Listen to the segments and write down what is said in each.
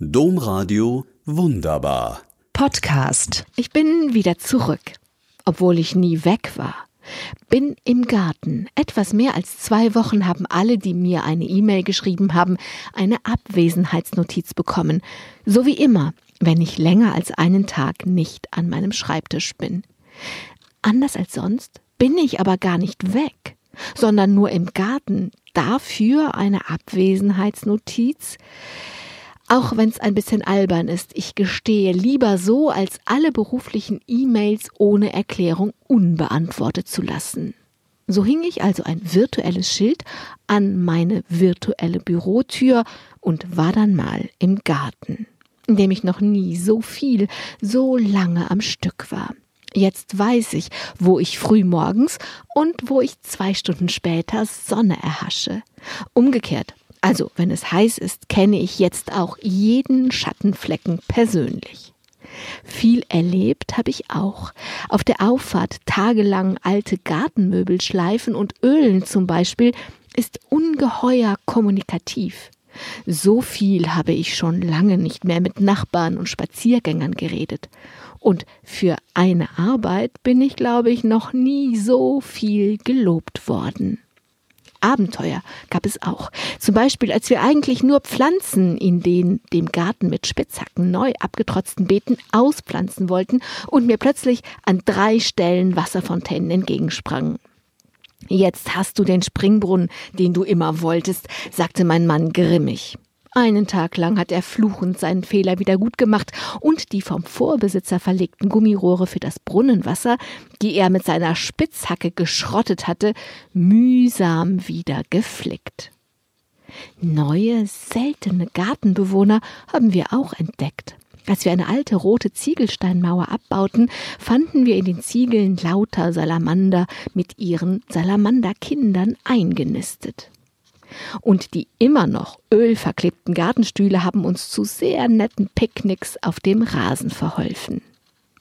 Domradio Wunderbar. Podcast. Ich bin wieder zurück, obwohl ich nie weg war. Bin im Garten. Etwas mehr als zwei Wochen haben alle, die mir eine E-Mail geschrieben haben, eine Abwesenheitsnotiz bekommen. So wie immer, wenn ich länger als einen Tag nicht an meinem Schreibtisch bin. Anders als sonst bin ich aber gar nicht weg, sondern nur im Garten. Dafür eine Abwesenheitsnotiz. Auch wenn es ein bisschen albern ist, ich gestehe lieber so, als alle beruflichen E-Mails ohne Erklärung unbeantwortet zu lassen. So hing ich also ein virtuelles Schild an meine virtuelle Bürotür und war dann mal im Garten, in dem ich noch nie so viel, so lange am Stück war. Jetzt weiß ich, wo ich früh morgens und wo ich zwei Stunden später Sonne erhasche. Umgekehrt also, wenn es heiß ist, kenne ich jetzt auch jeden Schattenflecken persönlich. Viel erlebt habe ich auch. Auf der Auffahrt tagelang alte Gartenmöbel schleifen und ölen zum Beispiel ist ungeheuer kommunikativ. So viel habe ich schon lange nicht mehr mit Nachbarn und Spaziergängern geredet. Und für eine Arbeit bin ich, glaube ich, noch nie so viel gelobt worden. Abenteuer gab es auch. Zum Beispiel, als wir eigentlich nur Pflanzen in den dem Garten mit Spitzhacken neu abgetrotzten Beeten auspflanzen wollten und mir plötzlich an drei Stellen Wasserfontänen entgegensprangen. Jetzt hast du den Springbrunnen, den du immer wolltest, sagte mein Mann grimmig. Einen Tag lang hat er fluchend seinen Fehler wieder gut gemacht und die vom Vorbesitzer verlegten Gummirohre für das Brunnenwasser, die er mit seiner Spitzhacke geschrottet hatte, mühsam wieder geflickt. Neue, seltene Gartenbewohner haben wir auch entdeckt. Als wir eine alte rote Ziegelsteinmauer abbauten, fanden wir in den Ziegeln lauter Salamander mit ihren Salamanderkindern eingenistet. Und die immer noch ölverklebten Gartenstühle haben uns zu sehr netten Picknicks auf dem Rasen verholfen.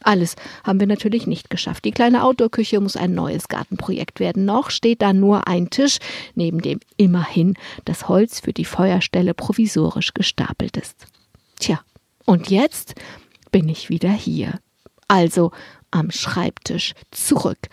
Alles haben wir natürlich nicht geschafft. Die kleine Outdoor-Küche muss ein neues Gartenprojekt werden. Noch steht da nur ein Tisch, neben dem immerhin das Holz für die Feuerstelle provisorisch gestapelt ist. Tja, und jetzt bin ich wieder hier. Also am Schreibtisch zurück,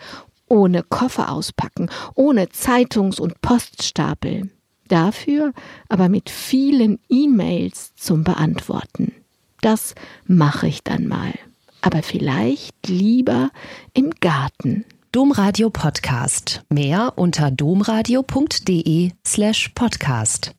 ohne Koffer auspacken, ohne Zeitungs- und Poststapel. Dafür aber mit vielen E-Mails zum Beantworten. Das mache ich dann mal. Aber vielleicht lieber im Garten. Domradio Podcast. Mehr unter domradio.de slash podcast.